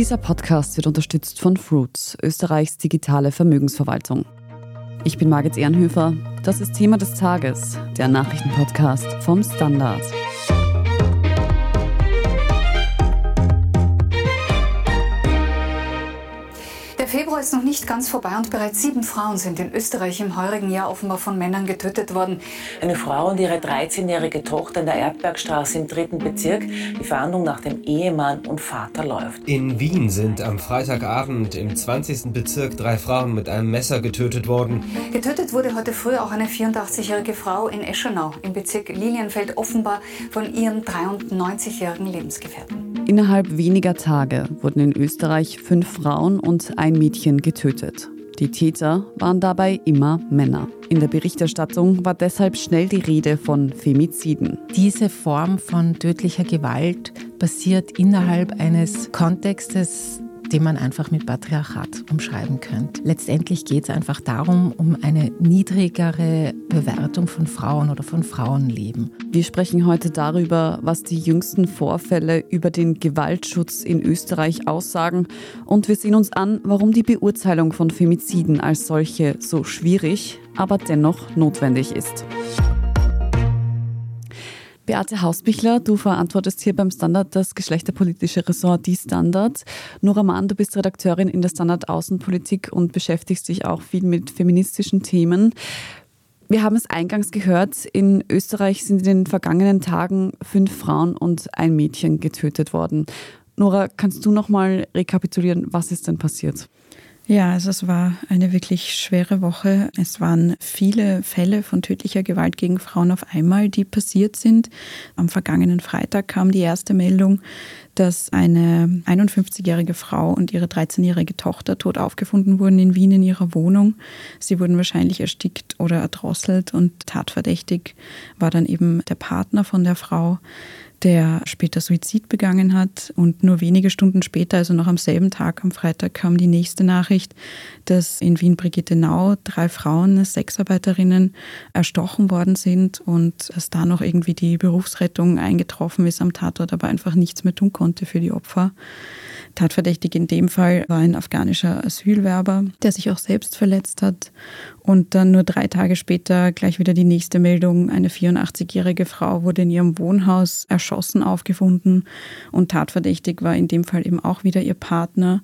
Dieser Podcast wird unterstützt von Fruits, Österreichs digitale Vermögensverwaltung. Ich bin Margit Ehrenhöfer. Das ist Thema des Tages, der Nachrichtenpodcast vom Standard. Februar ist noch nicht ganz vorbei und bereits sieben Frauen sind in Österreich im heurigen Jahr offenbar von Männern getötet worden. Eine Frau und ihre 13-jährige Tochter in der Erdbergstraße im dritten Bezirk. Die Verhandlung nach dem Ehemann und Vater läuft. In Wien sind am Freitagabend im 20. Bezirk drei Frauen mit einem Messer getötet worden. Getötet wurde heute früh auch eine 84-jährige Frau in Eschenau im Bezirk Lilienfeld, offenbar von ihrem 93-jährigen Lebensgefährten. Innerhalb weniger Tage wurden in Österreich fünf Frauen und ein Mädchen getötet. Die Täter waren dabei immer Männer. In der Berichterstattung war deshalb schnell die Rede von Femiziden. Diese Form von tödlicher Gewalt basiert innerhalb eines Kontextes, den man einfach mit Patriarchat umschreiben könnte. Letztendlich geht es einfach darum, um eine niedrigere Bewertung von Frauen oder von Frauenleben. Wir sprechen heute darüber, was die jüngsten Vorfälle über den Gewaltschutz in Österreich aussagen und wir sehen uns an, warum die Beurteilung von Femiziden als solche so schwierig, aber dennoch notwendig ist. Beate Hausbichler, du verantwortest hier beim Standard das geschlechterpolitische Ressort Die Standard. Nora Mann, du bist Redakteurin in der Standard Außenpolitik und beschäftigst dich auch viel mit feministischen Themen. Wir haben es eingangs gehört, in Österreich sind in den vergangenen Tagen fünf Frauen und ein Mädchen getötet worden. Nora, kannst du noch mal rekapitulieren, was ist denn passiert? Ja, also es war eine wirklich schwere Woche. Es waren viele Fälle von tödlicher Gewalt gegen Frauen auf einmal, die passiert sind. Am vergangenen Freitag kam die erste Meldung, dass eine 51-jährige Frau und ihre 13-jährige Tochter tot aufgefunden wurden in Wien in ihrer Wohnung. Sie wurden wahrscheinlich erstickt oder erdrosselt und tatverdächtig war dann eben der Partner von der Frau der später Suizid begangen hat. Und nur wenige Stunden später, also noch am selben Tag, am Freitag, kam die nächste Nachricht, dass in Wien-Brigittenau drei Frauen, Sexarbeiterinnen, erstochen worden sind und dass da noch irgendwie die Berufsrettung eingetroffen ist am Tatort, aber einfach nichts mehr tun konnte für die Opfer. Tatverdächtig in dem Fall war ein afghanischer Asylwerber, der sich auch selbst verletzt hat. Und dann nur drei Tage später gleich wieder die nächste Meldung. Eine 84-jährige Frau wurde in ihrem Wohnhaus erschossen aufgefunden. Und tatverdächtig war in dem Fall eben auch wieder ihr Partner,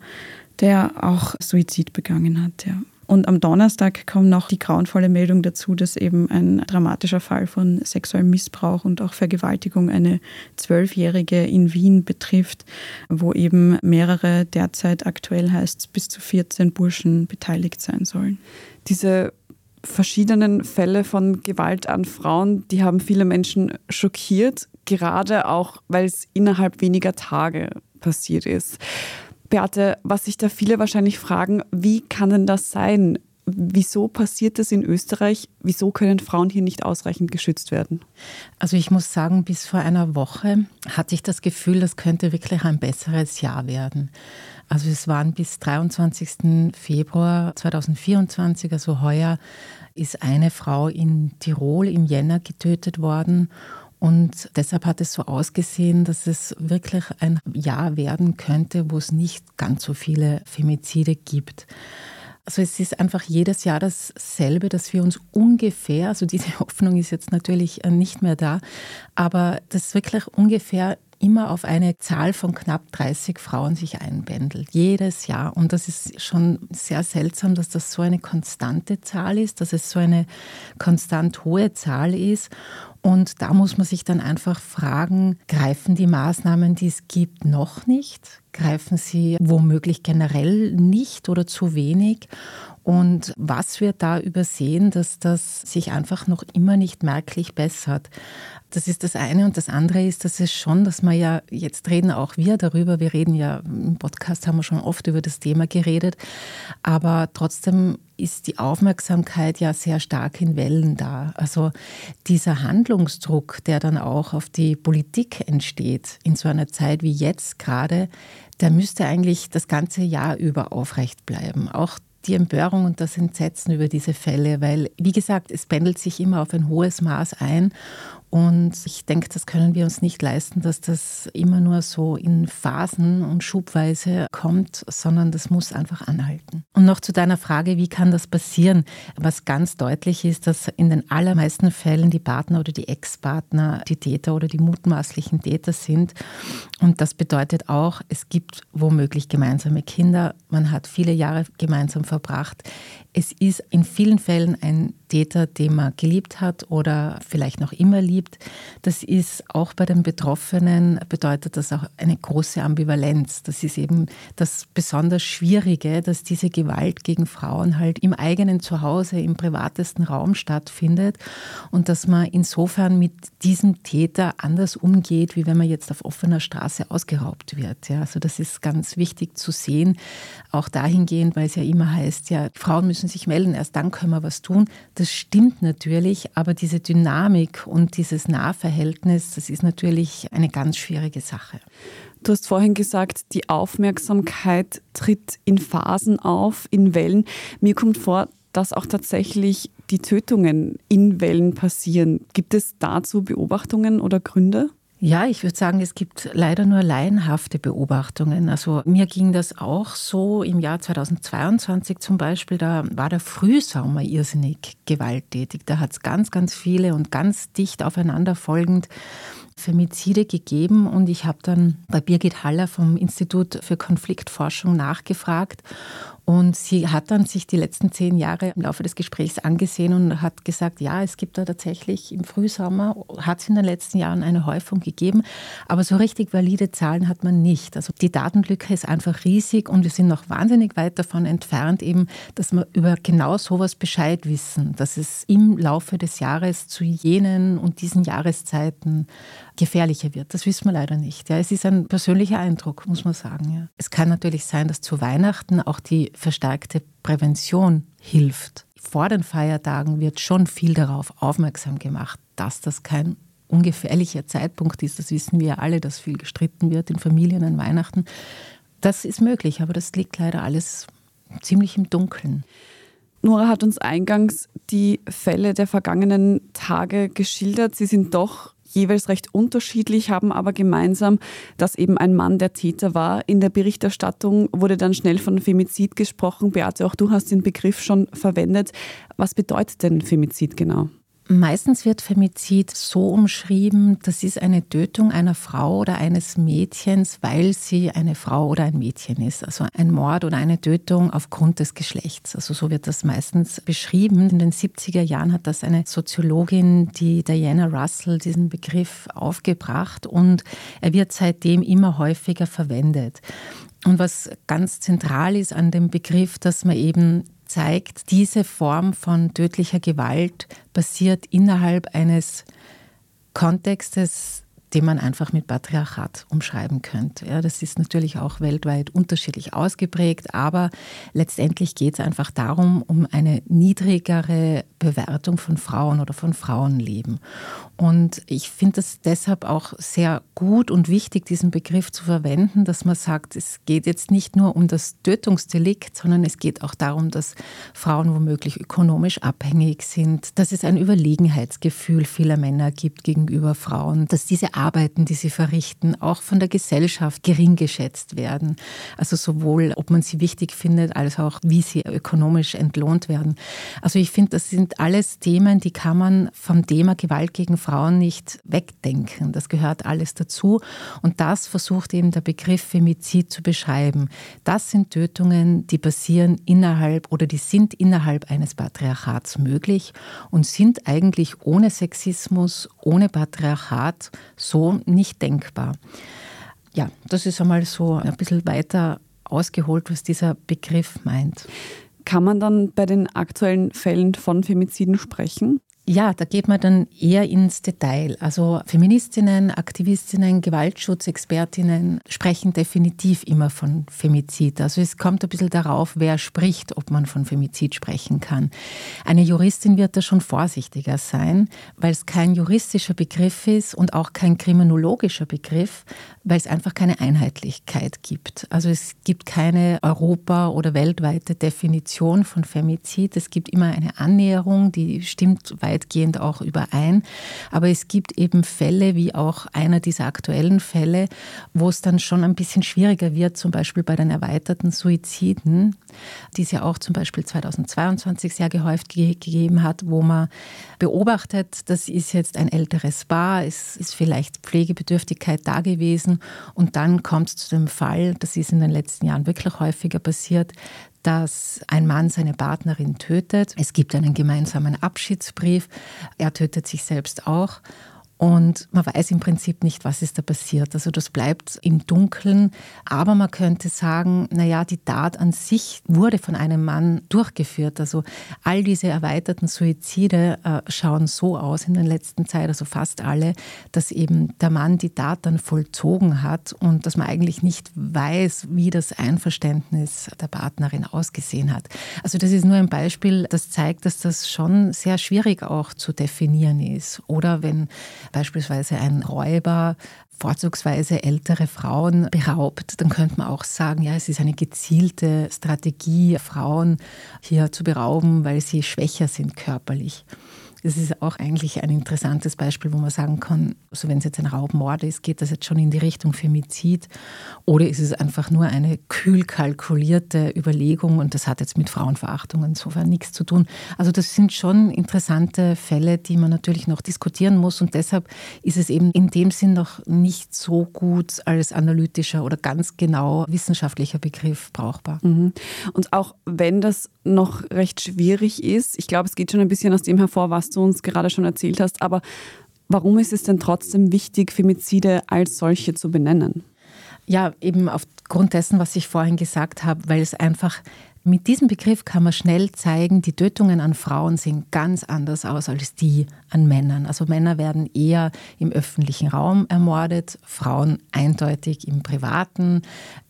der auch Suizid begangen hat. Ja. Und am Donnerstag kommt noch die grauenvolle Meldung dazu, dass eben ein dramatischer Fall von sexuellem Missbrauch und auch Vergewaltigung eine Zwölfjährige in Wien betrifft, wo eben mehrere derzeit aktuell heißt bis zu 14 Burschen beteiligt sein sollen. Diese verschiedenen Fälle von Gewalt an Frauen, die haben viele Menschen schockiert, gerade auch, weil es innerhalb weniger Tage passiert ist. Beate, was sich da viele wahrscheinlich fragen, wie kann denn das sein? Wieso passiert das in Österreich? Wieso können Frauen hier nicht ausreichend geschützt werden? Also ich muss sagen, bis vor einer Woche hatte ich das Gefühl, das könnte wirklich ein besseres Jahr werden. Also es waren bis 23. Februar 2024, also heuer, ist eine Frau in Tirol im Jänner getötet worden und deshalb hat es so ausgesehen, dass es wirklich ein Jahr werden könnte, wo es nicht ganz so viele Femizide gibt. Also es ist einfach jedes Jahr dasselbe, dass wir uns ungefähr, also diese Hoffnung ist jetzt natürlich nicht mehr da, aber das wirklich ungefähr immer auf eine Zahl von knapp 30 Frauen sich einbändelt. Jedes Jahr. Und das ist schon sehr seltsam, dass das so eine konstante Zahl ist, dass es so eine konstant hohe Zahl ist. Und da muss man sich dann einfach fragen, greifen die Maßnahmen, die es gibt, noch nicht? Greifen sie womöglich generell nicht oder zu wenig? Und was wird da übersehen, dass das sich einfach noch immer nicht merklich bessert? Das ist das eine. Und das andere ist, dass es schon, dass man ja, jetzt reden auch wir darüber, wir reden ja, im Podcast haben wir schon oft über das Thema geredet, aber trotzdem ist die Aufmerksamkeit ja sehr stark in Wellen da. Also dieser Handlungsdruck, der dann auch auf die Politik entsteht, in so einer Zeit wie jetzt gerade, der müsste eigentlich das ganze Jahr über aufrecht bleiben. Auch die Empörung und das Entsetzen über diese Fälle, weil, wie gesagt, es pendelt sich immer auf ein hohes Maß ein und ich denke, das können wir uns nicht leisten, dass das immer nur so in Phasen und schubweise kommt, sondern das muss einfach anhalten. Und noch zu deiner Frage, wie kann das passieren? Was ganz deutlich ist, dass in den allermeisten Fällen die Partner oder die Ex-Partner die Täter oder die mutmaßlichen Täter sind. Und das bedeutet auch, es gibt womöglich gemeinsame Kinder. Man hat viele Jahre gemeinsam verbracht. Es ist in vielen Fällen ein Täter, den man geliebt hat oder vielleicht noch immer liebt. Das ist auch bei den Betroffenen, bedeutet das auch eine große Ambivalenz. Das ist eben das besonders Schwierige, dass diese Gewalt gegen Frauen halt im eigenen Zuhause, im privatesten Raum stattfindet und dass man insofern mit diesem Täter anders umgeht, wie wenn man jetzt auf offener Straße ausgeraubt wird. Ja, also das ist ganz wichtig zu sehen, auch dahingehend, weil es ja immer heißt, ja, Frauen müssen müssen sich melden, erst dann können wir was tun. Das stimmt natürlich, aber diese Dynamik und dieses Nahverhältnis, das ist natürlich eine ganz schwierige Sache. Du hast vorhin gesagt, die Aufmerksamkeit tritt in Phasen auf, in Wellen. Mir kommt vor, dass auch tatsächlich die Tötungen in Wellen passieren. Gibt es dazu Beobachtungen oder Gründe? Ja, ich würde sagen, es gibt leider nur laienhafte Beobachtungen. Also mir ging das auch so im Jahr 2022 zum Beispiel, da war der Frühsommer irrsinnig gewalttätig. Da hat es ganz, ganz viele und ganz dicht aufeinanderfolgend Femizide gegeben und ich habe dann bei Birgit Haller vom Institut für Konfliktforschung nachgefragt und sie hat dann sich die letzten zehn Jahre im Laufe des Gesprächs angesehen und hat gesagt, ja, es gibt da tatsächlich im Frühsommer, hat es in den letzten Jahren eine Häufung gegeben, aber so richtig valide Zahlen hat man nicht. Also die Datenlücke ist einfach riesig und wir sind noch wahnsinnig weit davon entfernt, eben, dass wir über genau sowas Bescheid wissen, dass es im Laufe des Jahres zu jenen und diesen Jahreszeiten gefährlicher wird. Das wissen wir leider nicht. Ja, es ist ein persönlicher Eindruck, muss man sagen. Ja. Es kann natürlich sein, dass zu Weihnachten auch die verstärkte Prävention hilft. Vor den Feiertagen wird schon viel darauf aufmerksam gemacht, dass das kein ungefährlicher Zeitpunkt ist. Das wissen wir ja alle, dass viel gestritten wird in Familien an Weihnachten. Das ist möglich, aber das liegt leider alles ziemlich im Dunkeln. Nora hat uns eingangs die Fälle der vergangenen Tage geschildert. Sie sind doch jeweils recht unterschiedlich, haben aber gemeinsam, dass eben ein Mann der Täter war. In der Berichterstattung wurde dann schnell von Femizid gesprochen. Beate, auch du hast den Begriff schon verwendet. Was bedeutet denn Femizid genau? Meistens wird Femizid so umschrieben, das ist eine Tötung einer Frau oder eines Mädchens, weil sie eine Frau oder ein Mädchen ist. Also ein Mord oder eine Tötung aufgrund des Geschlechts. Also so wird das meistens beschrieben. In den 70er Jahren hat das eine Soziologin, die Diana Russell, diesen Begriff aufgebracht und er wird seitdem immer häufiger verwendet. Und was ganz zentral ist an dem Begriff, dass man eben zeigt, diese Form von tödlicher Gewalt passiert innerhalb eines Kontextes, den man einfach mit Patriarchat umschreiben könnte. Ja, das ist natürlich auch weltweit unterschiedlich ausgeprägt, aber letztendlich geht es einfach darum, um eine niedrigere Bewertung von Frauen oder von Frauenleben. Und ich finde es deshalb auch sehr gut und wichtig, diesen Begriff zu verwenden, dass man sagt, es geht jetzt nicht nur um das Tötungsdelikt, sondern es geht auch darum, dass Frauen womöglich ökonomisch abhängig sind, dass es ein Überlegenheitsgefühl vieler Männer gibt gegenüber Frauen, dass diese Arbeiten, die sie verrichten, auch von der Gesellschaft gering geschätzt werden. Also sowohl, ob man sie wichtig findet, als auch, wie sie ökonomisch entlohnt werden. Also ich finde, das sind alles Themen, die kann man vom Thema Gewalt gegen Frauen nicht wegdenken. Das gehört alles dazu. Und das versucht eben der Begriff Femizid zu beschreiben. Das sind Tötungen, die passieren innerhalb oder die sind innerhalb eines Patriarchats möglich und sind eigentlich ohne Sexismus, ohne Patriarchat so nicht denkbar. Ja, das ist einmal so ein bisschen weiter ausgeholt, was dieser Begriff meint. Kann man dann bei den aktuellen Fällen von Femiziden sprechen? Ja, da geht man dann eher ins Detail. Also Feministinnen, Aktivistinnen, Gewaltschutzexpertinnen sprechen definitiv immer von Femizid. Also es kommt ein bisschen darauf, wer spricht, ob man von Femizid sprechen kann. Eine Juristin wird da schon vorsichtiger sein, weil es kein juristischer Begriff ist und auch kein kriminologischer Begriff, weil es einfach keine Einheitlichkeit gibt. Also es gibt keine europa- oder weltweite Definition von Femizid. Es gibt immer eine Annäherung, die stimmt weit weitgehend auch überein. Aber es gibt eben Fälle, wie auch einer dieser aktuellen Fälle, wo es dann schon ein bisschen schwieriger wird, zum Beispiel bei den erweiterten Suiziden, die es ja auch zum Beispiel 2022 sehr gehäuft gegeben hat, wo man beobachtet, das ist jetzt ein älteres Paar, es ist vielleicht Pflegebedürftigkeit da gewesen und dann kommt es zu dem Fall, das ist in den letzten Jahren wirklich häufiger passiert, dass ein Mann seine Partnerin tötet. Es gibt einen gemeinsamen Abschiedsbrief. Er tötet sich selbst auch. Und man weiß im Prinzip nicht, was ist da passiert. Also das bleibt im Dunkeln. Aber man könnte sagen, naja, die Tat an sich wurde von einem Mann durchgeführt. Also all diese erweiterten Suizide äh, schauen so aus in der letzten Zeit, also fast alle, dass eben der Mann die Tat dann vollzogen hat und dass man eigentlich nicht weiß, wie das Einverständnis der Partnerin ausgesehen hat. Also das ist nur ein Beispiel, das zeigt, dass das schon sehr schwierig auch zu definieren ist. Oder wenn beispielsweise ein Räuber vorzugsweise ältere Frauen beraubt, dann könnte man auch sagen, ja, es ist eine gezielte Strategie, Frauen hier zu berauben, weil sie schwächer sind körperlich. Das ist auch eigentlich ein interessantes Beispiel, wo man sagen kann, also wenn es jetzt ein Raubmord ist, geht das jetzt schon in die Richtung Femizid oder ist es einfach nur eine kühl kalkulierte Überlegung und das hat jetzt mit Frauenverachtung insofern nichts zu tun. Also das sind schon interessante Fälle, die man natürlich noch diskutieren muss und deshalb ist es eben in dem Sinn noch nicht so gut als analytischer oder ganz genau wissenschaftlicher Begriff brauchbar. Mhm. Und auch wenn das noch recht schwierig ist, ich glaube, es geht schon ein bisschen aus dem hervor, was du uns gerade schon erzählt hast. Aber warum ist es denn trotzdem wichtig, Femizide als solche zu benennen? Ja, eben aufgrund dessen, was ich vorhin gesagt habe, weil es einfach mit diesem Begriff kann man schnell zeigen, die Tötungen an Frauen sehen ganz anders aus als die an Männern. Also Männer werden eher im öffentlichen Raum ermordet, Frauen eindeutig im privaten,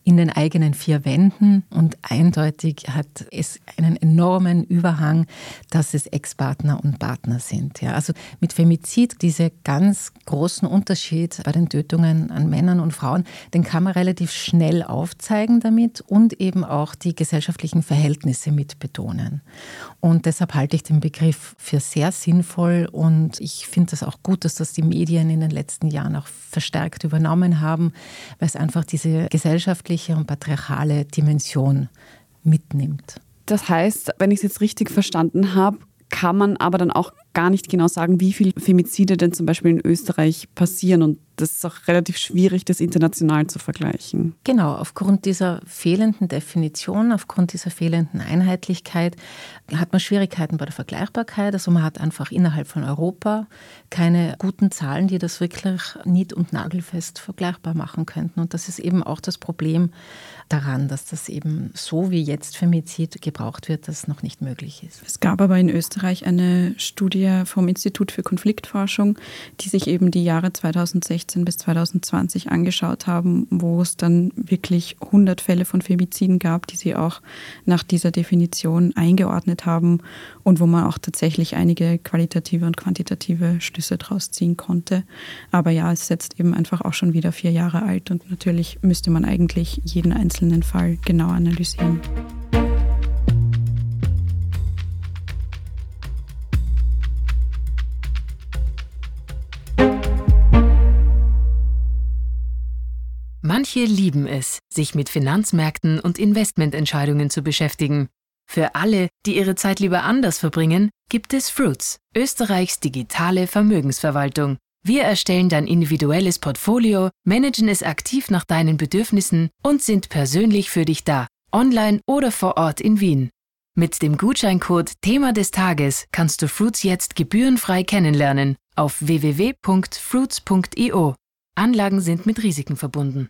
in den eigenen vier Wänden und eindeutig hat es einen enormen Überhang, dass es Ex-Partner und Partner sind. Ja, also mit Femizid, diese ganz großen Unterschied bei den Tötungen an Männern und Frauen, den kann man relativ schnell aufzeigen damit und eben auch die gesellschaftlichen Verhältnisse mit betonen. Und deshalb halte ich den Begriff für sehr sinnvoll und ich finde es auch gut, dass das die Medien in den letzten Jahren auch verstärkt übernommen haben, weil es einfach diese gesellschaftliche und patriarchale Dimension mitnimmt. Das heißt, wenn ich es jetzt richtig verstanden habe, kann man aber dann auch gar nicht genau sagen, wie viele Femizide denn zum Beispiel in Österreich passieren. Und das ist auch relativ schwierig, das international zu vergleichen. Genau, aufgrund dieser fehlenden Definition, aufgrund dieser fehlenden Einheitlichkeit hat man Schwierigkeiten bei der Vergleichbarkeit. Also man hat einfach innerhalb von Europa keine guten Zahlen, die das wirklich nied- und nagelfest vergleichbar machen könnten. Und das ist eben auch das Problem daran, dass das eben so wie jetzt Femizid gebraucht wird, das noch nicht möglich ist. Es gab aber in Österreich eine Studie vom Institut für Konfliktforschung, die sich eben die Jahre 2016 bis 2020 angeschaut haben, wo es dann wirklich 100 Fälle von Femiziden gab, die sie auch nach dieser Definition eingeordnet haben und wo man auch tatsächlich einige qualitative und quantitative Schlüsse daraus ziehen konnte. Aber ja, es ist jetzt eben einfach auch schon wieder vier Jahre alt und natürlich müsste man eigentlich jeden einzelnen Fall genau analysieren. Manche lieben es, sich mit Finanzmärkten und Investmententscheidungen zu beschäftigen. Für alle, die ihre Zeit lieber anders verbringen, gibt es Fruits, Österreichs digitale Vermögensverwaltung. Wir erstellen dein individuelles Portfolio, managen es aktiv nach deinen Bedürfnissen und sind persönlich für dich da, online oder vor Ort in Wien. Mit dem Gutscheincode Thema des Tages kannst du Fruits jetzt gebührenfrei kennenlernen auf www.fruits.io. Anlagen sind mit Risiken verbunden.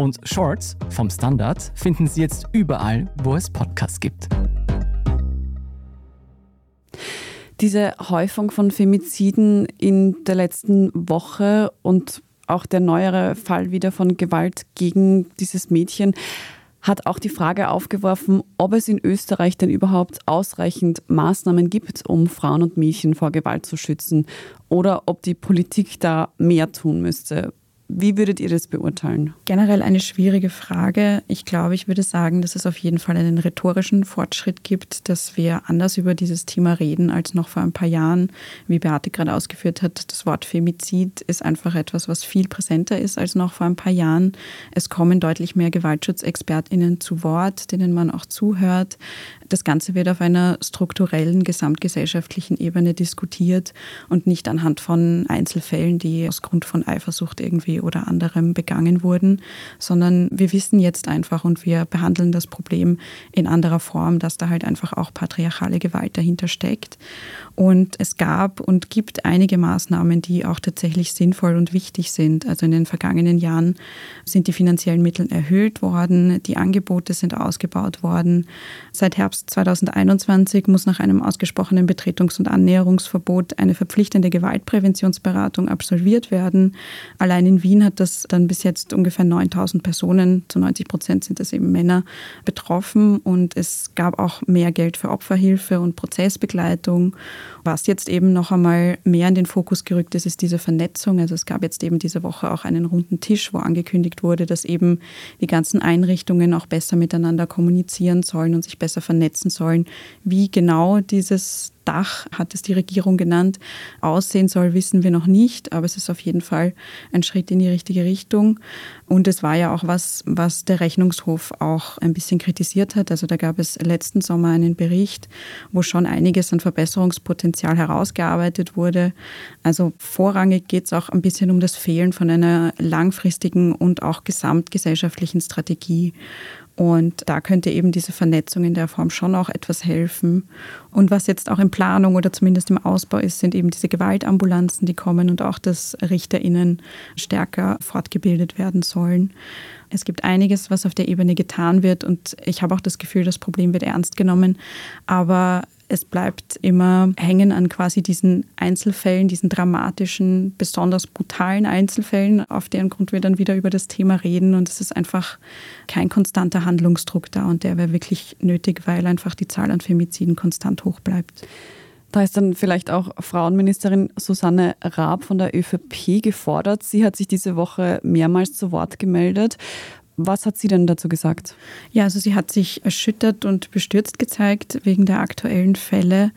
Und Shorts vom Standard finden Sie jetzt überall, wo es Podcasts gibt. Diese Häufung von Femiziden in der letzten Woche und auch der neuere Fall wieder von Gewalt gegen dieses Mädchen hat auch die Frage aufgeworfen, ob es in Österreich denn überhaupt ausreichend Maßnahmen gibt, um Frauen und Mädchen vor Gewalt zu schützen oder ob die Politik da mehr tun müsste. Wie würdet ihr das beurteilen? Generell eine schwierige Frage. Ich glaube, ich würde sagen, dass es auf jeden Fall einen rhetorischen Fortschritt gibt, dass wir anders über dieses Thema reden als noch vor ein paar Jahren. Wie Beate gerade ausgeführt hat, das Wort Femizid ist einfach etwas, was viel präsenter ist als noch vor ein paar Jahren. Es kommen deutlich mehr Gewaltschutzexpertinnen zu Wort, denen man auch zuhört. Das Ganze wird auf einer strukturellen, gesamtgesellschaftlichen Ebene diskutiert und nicht anhand von Einzelfällen, die aus Grund von Eifersucht irgendwie oder anderem begangen wurden, sondern wir wissen jetzt einfach und wir behandeln das Problem in anderer Form, dass da halt einfach auch patriarchale Gewalt dahinter steckt. Und es gab und gibt einige Maßnahmen, die auch tatsächlich sinnvoll und wichtig sind. Also in den vergangenen Jahren sind die finanziellen Mittel erhöht worden, die Angebote sind ausgebaut worden. Seit Herbst 2021 muss nach einem ausgesprochenen Betretungs- und Annäherungsverbot eine verpflichtende Gewaltpräventionsberatung absolviert werden. Allein in Wien hat das dann bis jetzt ungefähr 9000 Personen, zu 90 Prozent sind das eben Männer, betroffen. Und es gab auch mehr Geld für Opferhilfe und Prozessbegleitung. Was jetzt eben noch einmal mehr in den Fokus gerückt ist, ist diese Vernetzung. Also es gab jetzt eben diese Woche auch einen runden Tisch, wo angekündigt wurde, dass eben die ganzen Einrichtungen auch besser miteinander kommunizieren sollen und sich besser vernetzen sollen. Wie genau dieses Dach, hat es die Regierung genannt, aussehen soll, wissen wir noch nicht, aber es ist auf jeden Fall ein Schritt in die richtige Richtung. Und es war ja auch was, was der Rechnungshof auch ein bisschen kritisiert hat. Also da gab es letzten Sommer einen Bericht, wo schon einiges an Verbesserungspotenzial herausgearbeitet wurde. Also vorrangig geht es auch ein bisschen um das Fehlen von einer langfristigen und auch gesamtgesellschaftlichen Strategie. Und da könnte eben diese Vernetzung in der Form schon auch etwas helfen. Und was jetzt auch in Planung oder zumindest im Ausbau ist, sind eben diese Gewaltambulanzen, die kommen und auch, dass RichterInnen stärker fortgebildet werden sollen. Es gibt einiges, was auf der Ebene getan wird und ich habe auch das Gefühl, das Problem wird ernst genommen. Aber es bleibt immer hängen an quasi diesen Einzelfällen, diesen dramatischen, besonders brutalen Einzelfällen, auf deren Grund wir dann wieder über das Thema reden. Und es ist einfach kein konstanter Handlungsdruck da und der wäre wirklich nötig, weil einfach die Zahl an Femiziden konstant hoch bleibt. Da ist dann vielleicht auch Frauenministerin Susanne Raab von der ÖVP gefordert. Sie hat sich diese Woche mehrmals zu Wort gemeldet. Was hat sie denn dazu gesagt? Ja, also sie hat sich erschüttert und bestürzt gezeigt wegen der aktuellen Fälle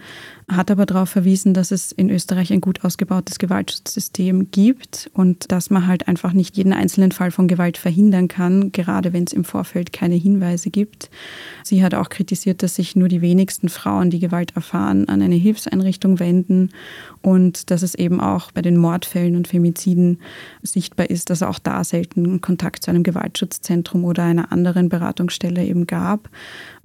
hat aber darauf verwiesen, dass es in Österreich ein gut ausgebautes Gewaltschutzsystem gibt und dass man halt einfach nicht jeden einzelnen Fall von Gewalt verhindern kann, gerade wenn es im Vorfeld keine Hinweise gibt. Sie hat auch kritisiert, dass sich nur die wenigsten Frauen, die Gewalt erfahren, an eine Hilfseinrichtung wenden und dass es eben auch bei den Mordfällen und Femiziden sichtbar ist, dass auch da selten Kontakt zu einem Gewaltschutzzentrum oder einer anderen Beratungsstelle eben gab.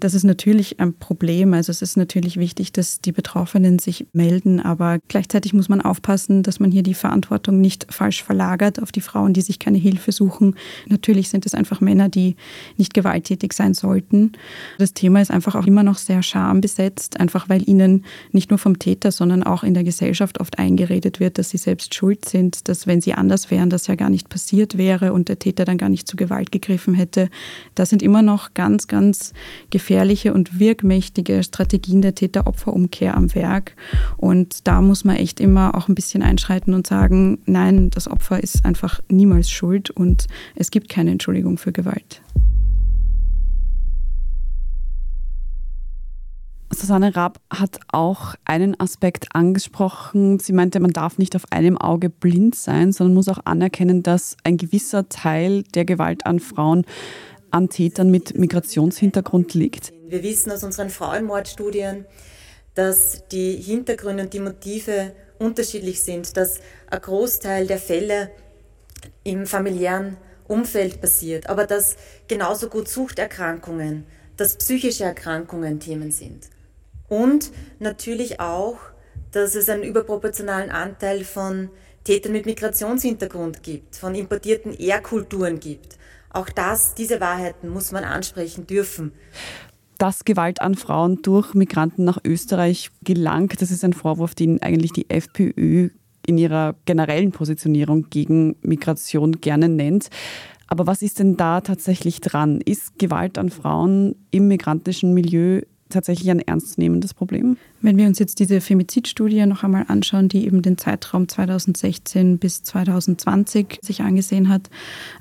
Das ist natürlich ein Problem. Also es ist natürlich wichtig, dass die Betroffenen sich melden, aber gleichzeitig muss man aufpassen, dass man hier die Verantwortung nicht falsch verlagert auf die Frauen, die sich keine Hilfe suchen. Natürlich sind es einfach Männer, die nicht gewalttätig sein sollten. Das Thema ist einfach auch immer noch sehr schambesetzt, einfach weil ihnen nicht nur vom Täter, sondern auch in der Gesellschaft oft eingeredet wird, dass sie selbst schuld sind, dass wenn sie anders wären, das ja gar nicht passiert wäre und der Täter dann gar nicht zu Gewalt gegriffen hätte. Das sind immer noch ganz, ganz gefährliche gefährliche und wirkmächtige Strategien der Täter-Opfer-Umkehr am Werk. Und da muss man echt immer auch ein bisschen einschreiten und sagen, nein, das Opfer ist einfach niemals schuld und es gibt keine Entschuldigung für Gewalt. Susanne Raab hat auch einen Aspekt angesprochen. Sie meinte, man darf nicht auf einem Auge blind sein, sondern muss auch anerkennen, dass ein gewisser Teil der Gewalt an Frauen an Tätern mit Migrationshintergrund liegt? Wir wissen aus unseren Frauenmordstudien, dass die Hintergründe und die Motive unterschiedlich sind, dass ein Großteil der Fälle im familiären Umfeld passiert, aber dass genauso gut Suchterkrankungen, dass psychische Erkrankungen Themen sind. Und natürlich auch, dass es einen überproportionalen Anteil von Tätern mit Migrationshintergrund gibt, von importierten Ehrkulturen gibt. Auch das, diese Wahrheiten muss man ansprechen dürfen. Dass Gewalt an Frauen durch Migranten nach Österreich gelangt, das ist ein Vorwurf, den eigentlich die FPÖ in ihrer generellen Positionierung gegen Migration gerne nennt. Aber was ist denn da tatsächlich dran? Ist Gewalt an Frauen im migrantischen Milieu tatsächlich ein ernstzunehmendes Problem? Wenn wir uns jetzt diese Femizidstudie noch einmal anschauen, die eben den Zeitraum 2016 bis 2020 sich angesehen hat,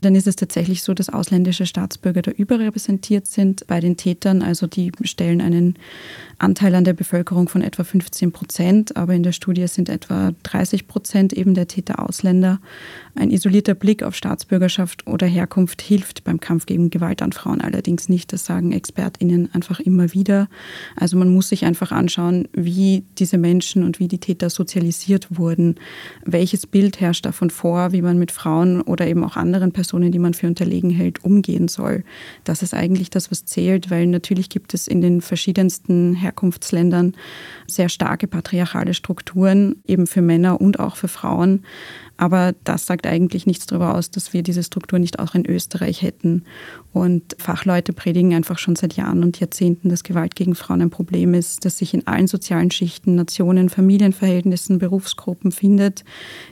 dann ist es tatsächlich so, dass ausländische Staatsbürger da überrepräsentiert sind bei den Tätern. Also die stellen einen Anteil an der Bevölkerung von etwa 15 Prozent, aber in der Studie sind etwa 30 Prozent eben der Täter Ausländer. Ein isolierter Blick auf Staatsbürgerschaft oder Herkunft hilft beim Kampf gegen Gewalt an Frauen allerdings nicht. Das sagen ExpertInnen einfach immer wieder. Also man muss sich einfach anschauen, wie diese Menschen und wie die Täter sozialisiert wurden. Welches Bild herrscht davon vor, wie man mit Frauen oder eben auch anderen Personen, die man für unterlegen hält, umgehen soll? Das ist eigentlich das, was zählt, weil natürlich gibt es in den verschiedensten Herkunftsländern sehr starke patriarchale Strukturen, eben für Männer und auch für Frauen. Aber das sagt eigentlich nichts darüber aus, dass wir diese Struktur nicht auch in Österreich hätten. Und Fachleute predigen einfach schon seit Jahren und Jahrzehnten, dass Gewalt gegen Frauen ein Problem ist, das sich in allen sozialen Schichten, Nationen, Familienverhältnissen, Berufsgruppen findet.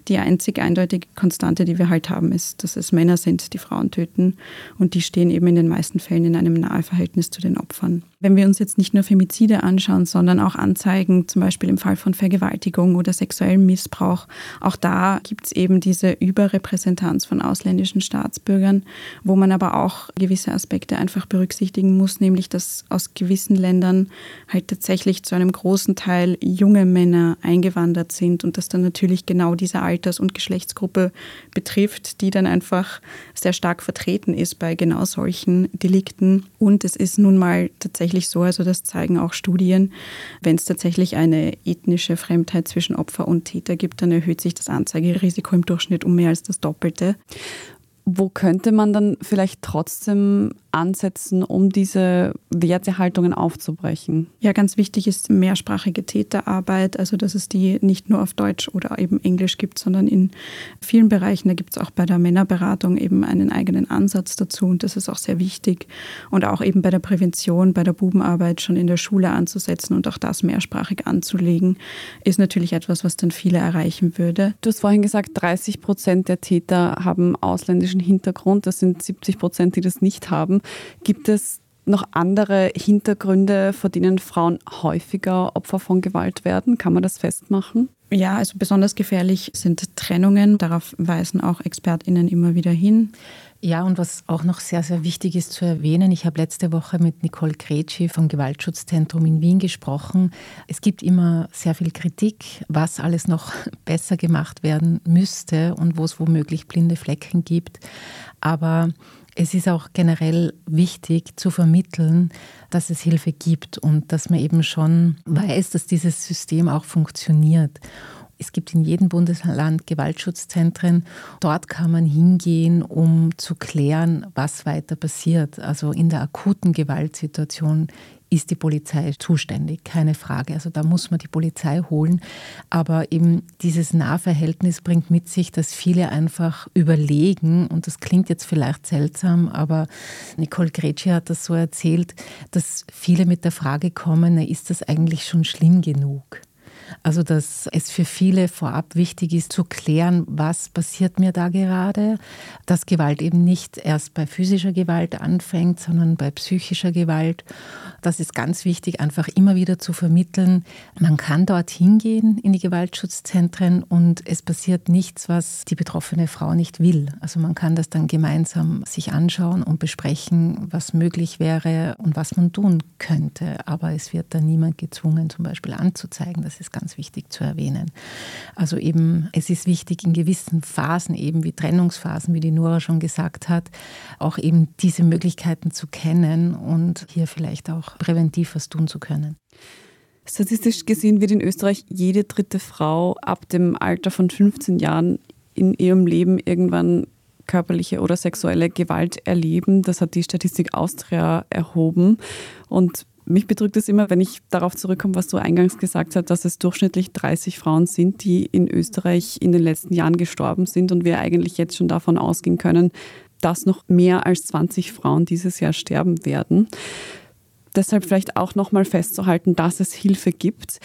Die einzig eindeutige Konstante, die wir halt haben, ist, dass es Männer sind, die Frauen töten. Und die stehen eben in den meisten Fällen in einem nahe Verhältnis zu den Opfern. Wenn wir uns jetzt nicht nur Femizide anschauen, sondern auch Anzeigen, zum Beispiel im Fall von Vergewaltigung oder sexuellem Missbrauch, auch da gibt es eben diese Überrepräsentanz von ausländischen Staatsbürgern, wo man aber auch gewisse Aspekte einfach berücksichtigen muss, nämlich dass aus gewissen Ländern halt tatsächlich zu einem großen Teil junge Männer eingewandert sind und dass dann natürlich genau diese Alters- und Geschlechtsgruppe betrifft, die dann einfach sehr stark vertreten ist bei genau solchen Delikten. Und es ist nun mal tatsächlich so, also das zeigen auch Studien, wenn es tatsächlich eine ethnische Fremdheit zwischen Opfer und Täter gibt, dann erhöht sich das Anzeigerisiko im Durchschnitt um mehr als das Doppelte. Wo könnte man dann vielleicht trotzdem ansetzen, um diese Wertehaltungen aufzubrechen? Ja, ganz wichtig ist mehrsprachige Täterarbeit, also dass es die nicht nur auf Deutsch oder eben Englisch gibt, sondern in vielen Bereichen. Da gibt es auch bei der Männerberatung eben einen eigenen Ansatz dazu und das ist auch sehr wichtig. Und auch eben bei der Prävention, bei der Bubenarbeit schon in der Schule anzusetzen und auch das mehrsprachig anzulegen, ist natürlich etwas, was dann viele erreichen würde. Du hast vorhin gesagt, 30 Prozent der Täter haben ausländischen Hintergrund. Das sind 70 Prozent, die das nicht haben. Gibt es noch andere Hintergründe, vor denen Frauen häufiger Opfer von Gewalt werden? Kann man das festmachen? Ja, also besonders gefährlich sind Trennungen. Darauf weisen auch ExpertInnen immer wieder hin. Ja, und was auch noch sehr, sehr wichtig ist zu erwähnen, ich habe letzte Woche mit Nicole Gretschi vom Gewaltschutzzentrum in Wien gesprochen. Es gibt immer sehr viel Kritik, was alles noch besser gemacht werden müsste und wo es womöglich blinde Flecken gibt. Aber es ist auch generell wichtig zu vermitteln, dass es Hilfe gibt und dass man eben schon weiß, dass dieses System auch funktioniert. Es gibt in jedem Bundesland Gewaltschutzzentren. Dort kann man hingehen, um zu klären, was weiter passiert. Also in der akuten Gewaltsituation ist die Polizei zuständig, keine Frage. Also da muss man die Polizei holen. Aber eben dieses Nahverhältnis bringt mit sich, dass viele einfach überlegen, und das klingt jetzt vielleicht seltsam, aber Nicole Gretschi hat das so erzählt, dass viele mit der Frage kommen, ist das eigentlich schon schlimm genug? Also, dass es für viele vorab wichtig ist zu klären, was passiert mir da gerade, dass Gewalt eben nicht erst bei physischer Gewalt anfängt, sondern bei psychischer Gewalt. Das ist ganz wichtig, einfach immer wieder zu vermitteln. Man kann dort hingehen in die Gewaltschutzzentren und es passiert nichts, was die betroffene Frau nicht will. Also man kann das dann gemeinsam sich anschauen und besprechen, was möglich wäre und was man tun könnte. Aber es wird dann niemand gezwungen, zum Beispiel anzuzeigen. Das ist ganz wichtig zu erwähnen. Also eben, es ist wichtig in gewissen Phasen, eben wie Trennungsphasen, wie die Nora schon gesagt hat, auch eben diese Möglichkeiten zu kennen und hier vielleicht auch präventiv was tun zu können. Statistisch gesehen wird in Österreich jede dritte Frau ab dem Alter von 15 Jahren in ihrem Leben irgendwann körperliche oder sexuelle Gewalt erleben. Das hat die Statistik Austria erhoben. Und mich bedrückt es immer, wenn ich darauf zurückkomme, was du eingangs gesagt hast, dass es durchschnittlich 30 Frauen sind, die in Österreich in den letzten Jahren gestorben sind und wir eigentlich jetzt schon davon ausgehen können, dass noch mehr als 20 Frauen dieses Jahr sterben werden. Deshalb vielleicht auch nochmal festzuhalten, dass es Hilfe gibt.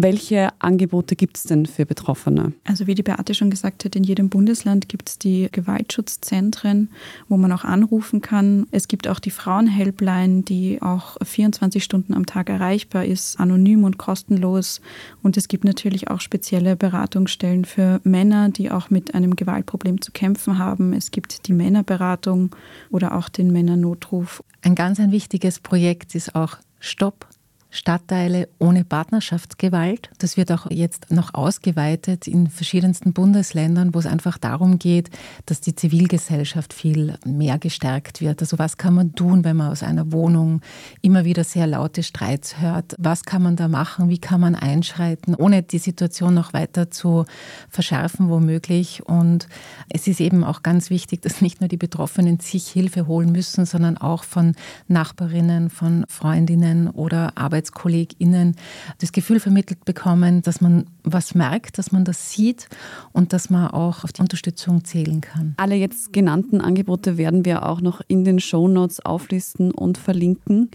Welche Angebote gibt es denn für Betroffene? Also wie die Beate schon gesagt hat, in jedem Bundesland gibt es die Gewaltschutzzentren, wo man auch anrufen kann. Es gibt auch die Frauenhelpline, die auch 24 Stunden am Tag erreichbar ist, anonym und kostenlos. Und es gibt natürlich auch spezielle Beratungsstellen für Männer, die auch mit einem Gewaltproblem zu kämpfen haben. Es gibt die Männerberatung oder auch den Männernotruf. Ein ganz ein wichtiges Projekt ist auch Stopp Stadtteile ohne Partnerschaftsgewalt. Das wird auch jetzt noch ausgeweitet in verschiedensten Bundesländern, wo es einfach darum geht, dass die Zivilgesellschaft viel mehr gestärkt wird. Also was kann man tun, wenn man aus einer Wohnung immer wieder sehr laute Streits hört? Was kann man da machen? Wie kann man einschreiten, ohne die Situation noch weiter zu verschärfen womöglich? Und es ist eben auch ganz wichtig, dass nicht nur die Betroffenen sich Hilfe holen müssen, sondern auch von Nachbarinnen, von Freundinnen oder Arbeitnehmern ArbeitskollegInnen das Gefühl vermittelt bekommen, dass man was merkt, dass man das sieht und dass man auch auf die Unterstützung zählen kann. Alle jetzt genannten Angebote werden wir auch noch in den Shownotes auflisten und verlinken.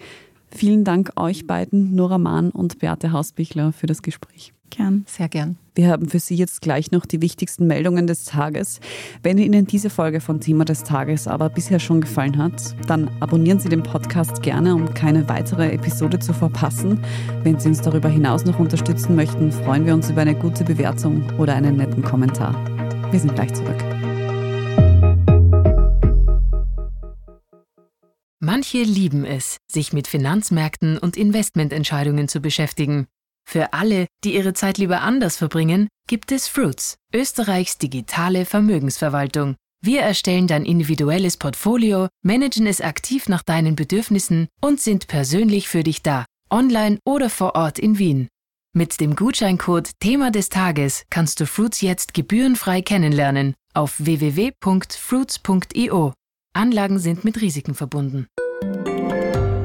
Vielen Dank euch beiden, Nora Mahn und Beate Hausbichler, für das Gespräch. Gern. Sehr gern. Wir haben für Sie jetzt gleich noch die wichtigsten Meldungen des Tages. Wenn Ihnen diese Folge von Thema des Tages aber bisher schon gefallen hat, dann abonnieren Sie den Podcast gerne, um keine weitere Episode zu verpassen. Wenn Sie uns darüber hinaus noch unterstützen möchten, freuen wir uns über eine gute Bewertung oder einen netten Kommentar. Wir sind gleich zurück. Manche lieben es, sich mit Finanzmärkten und Investmententscheidungen zu beschäftigen. Für alle, die ihre Zeit lieber anders verbringen, gibt es Fruits, Österreichs digitale Vermögensverwaltung. Wir erstellen dein individuelles Portfolio, managen es aktiv nach deinen Bedürfnissen und sind persönlich für dich da, online oder vor Ort in Wien. Mit dem Gutscheincode Thema des Tages kannst du Fruits jetzt gebührenfrei kennenlernen auf www.fruits.io. Anlagen sind mit Risiken verbunden.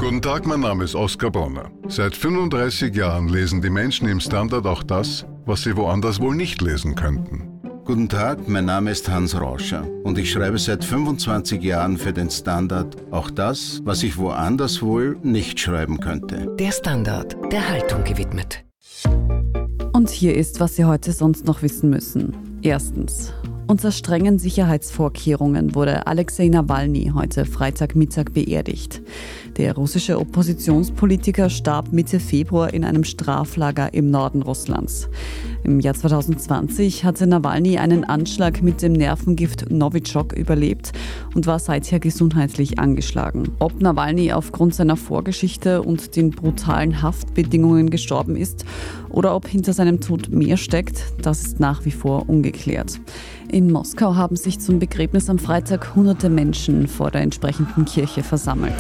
Guten Tag, mein Name ist Oskar Bronner. Seit 35 Jahren lesen die Menschen im Standard auch das, was sie woanders wohl nicht lesen könnten. Guten Tag, mein Name ist Hans Rauscher und ich schreibe seit 25 Jahren für den Standard auch das, was ich woanders wohl nicht schreiben könnte. Der Standard, der Haltung gewidmet. Und hier ist, was Sie heute sonst noch wissen müssen. Erstens. Unter strengen Sicherheitsvorkehrungen wurde Alexei Nawalny heute Freitagmittag beerdigt. Der russische Oppositionspolitiker starb Mitte Februar in einem Straflager im Norden Russlands. Im Jahr 2020 hatte Nawalny einen Anschlag mit dem Nervengift Novichok überlebt und war seither gesundheitlich angeschlagen. Ob Nawalny aufgrund seiner Vorgeschichte und den brutalen Haftbedingungen gestorben ist oder ob hinter seinem Tod mehr steckt, das ist nach wie vor ungeklärt. In Moskau haben sich zum Begräbnis am Freitag hunderte Menschen vor der entsprechenden Kirche versammelt.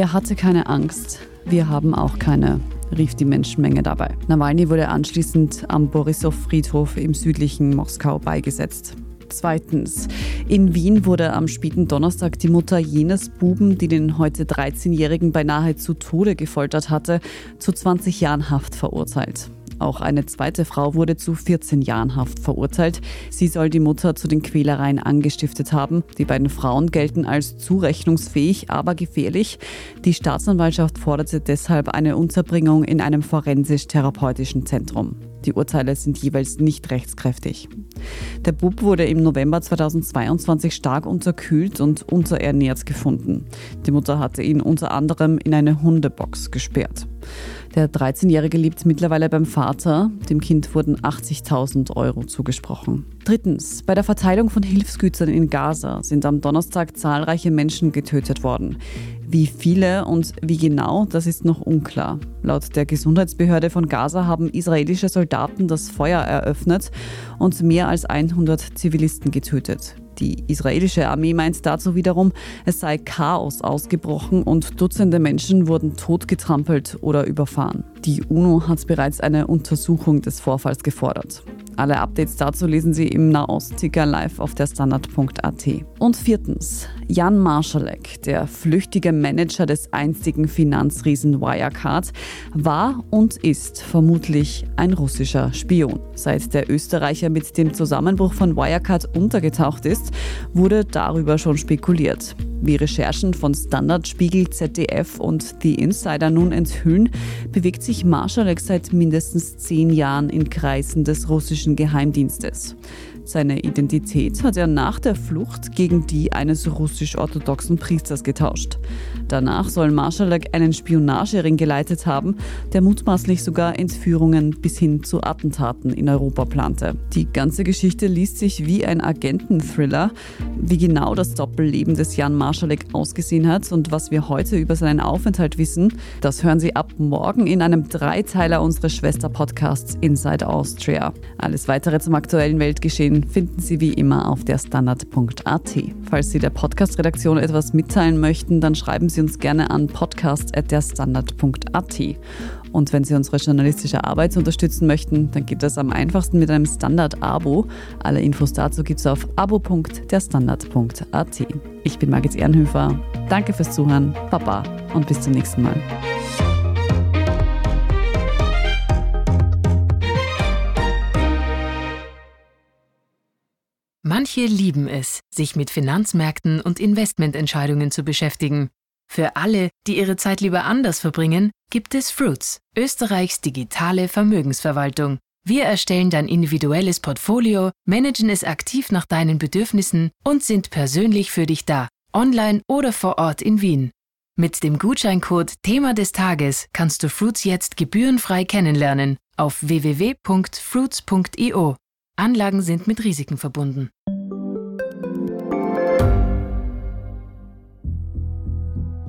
Er hatte keine Angst. Wir haben auch keine, rief die Menschenmenge dabei. Nawalny wurde anschließend am Borissow-Friedhof im südlichen Moskau beigesetzt. Zweitens. In Wien wurde am späten Donnerstag die Mutter jenes Buben, die den heute 13-Jährigen beinahe zu Tode gefoltert hatte, zu 20 Jahren Haft verurteilt. Auch eine zweite Frau wurde zu 14 Jahren Haft verurteilt. Sie soll die Mutter zu den Quälereien angestiftet haben. Die beiden Frauen gelten als zurechnungsfähig, aber gefährlich. Die Staatsanwaltschaft forderte deshalb eine Unterbringung in einem forensisch-therapeutischen Zentrum. Die Urteile sind jeweils nicht rechtskräftig. Der Bub wurde im November 2022 stark unterkühlt und unterernährt gefunden. Die Mutter hatte ihn unter anderem in eine Hundebox gesperrt. Der 13-Jährige lebt mittlerweile beim Vater. Dem Kind wurden 80.000 Euro zugesprochen. Drittens. Bei der Verteilung von Hilfsgütern in Gaza sind am Donnerstag zahlreiche Menschen getötet worden. Wie viele und wie genau, das ist noch unklar. Laut der Gesundheitsbehörde von Gaza haben israelische Soldaten das Feuer eröffnet und mehr als 100 Zivilisten getötet. Die israelische Armee meint dazu wiederum, es sei Chaos ausgebrochen und Dutzende Menschen wurden totgetrampelt oder überfahren. Die UNO hat bereits eine Untersuchung des Vorfalls gefordert. Alle Updates dazu lesen Sie im Nahost-Ticker live auf der Standard.at. Und viertens, Jan Marschalek, der flüchtige Manager des einstigen Finanzriesen Wirecard, war und ist vermutlich ein russischer Spion. Seit der Österreicher mit dem Zusammenbruch von Wirecard untergetaucht ist, wurde darüber schon spekuliert. Wie Recherchen von Standard, Spiegel, ZDF und The Insider nun enthüllen, bewegt sich Marschalek seit mindestens zehn Jahren in Kreisen des russischen Geheimdienstes. Seine Identität hat er nach der Flucht gegen die eines russisch-orthodoxen Priesters getauscht. Danach soll Marschalek einen Spionagering geleitet haben, der mutmaßlich sogar Entführungen bis hin zu Attentaten in Europa plante. Die ganze Geschichte liest sich wie ein Agenten-Thriller. Wie genau das Doppelleben des Jan Marschalek ausgesehen hat und was wir heute über seinen Aufenthalt wissen, das hören Sie ab morgen in einem Dreiteiler unseres Schwester-Podcasts Inside Austria. Alles weitere zum aktuellen Weltgeschehen finden Sie wie immer auf der Standard.at. Falls Sie der Podcast-Redaktion etwas mitteilen möchten, dann schreiben Sie uns gerne an podcast.derstandard.at. Und wenn Sie unsere journalistische Arbeit unterstützen möchten, dann geht das am einfachsten mit einem Standard-Abo. Alle Infos dazu gibt es auf abo.derstandard.at. Ich bin Margit Ehrenhöfer. Danke fürs Zuhören, Papa und bis zum nächsten Mal. Manche lieben es, sich mit Finanzmärkten und Investmententscheidungen zu beschäftigen. Für alle, die ihre Zeit lieber anders verbringen, gibt es Fruits, Österreichs digitale Vermögensverwaltung. Wir erstellen dein individuelles Portfolio, managen es aktiv nach deinen Bedürfnissen und sind persönlich für dich da, online oder vor Ort in Wien. Mit dem Gutscheincode Thema des Tages kannst du Fruits jetzt gebührenfrei kennenlernen auf www.fruits.io. Anlagen sind mit Risiken verbunden.